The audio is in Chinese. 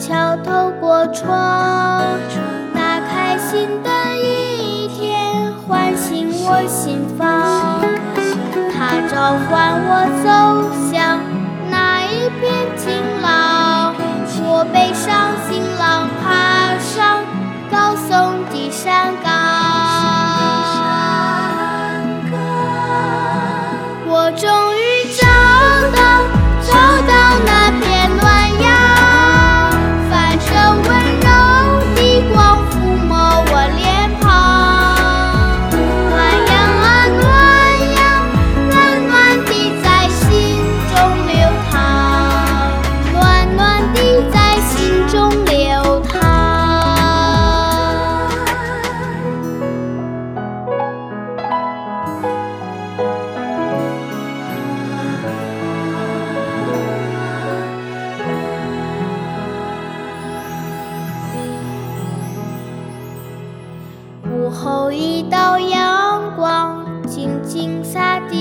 敲透过窗，打开新的一天，唤醒我心房。它召唤我走。午后，一道阳光轻轻洒地。